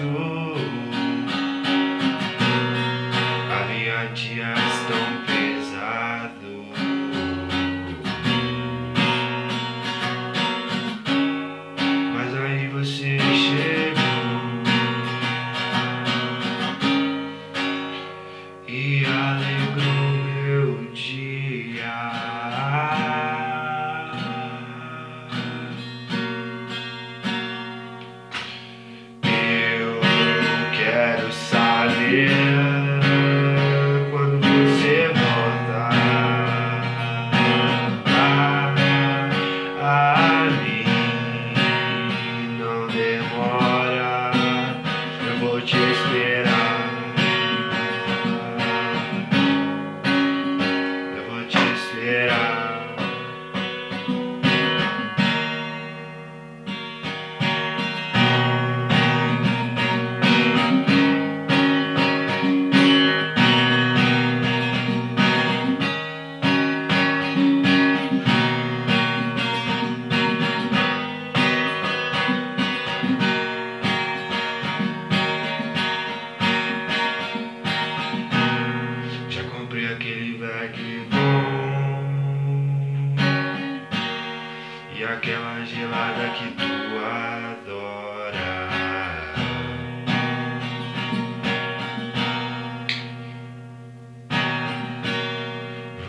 sure. Boche. E aquela gelada que tu adora.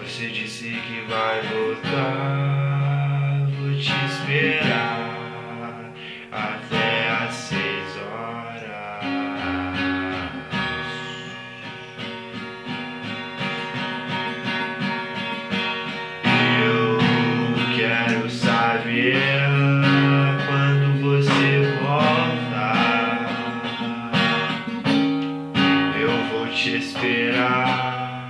Você disse que vai voltar. luce sperare.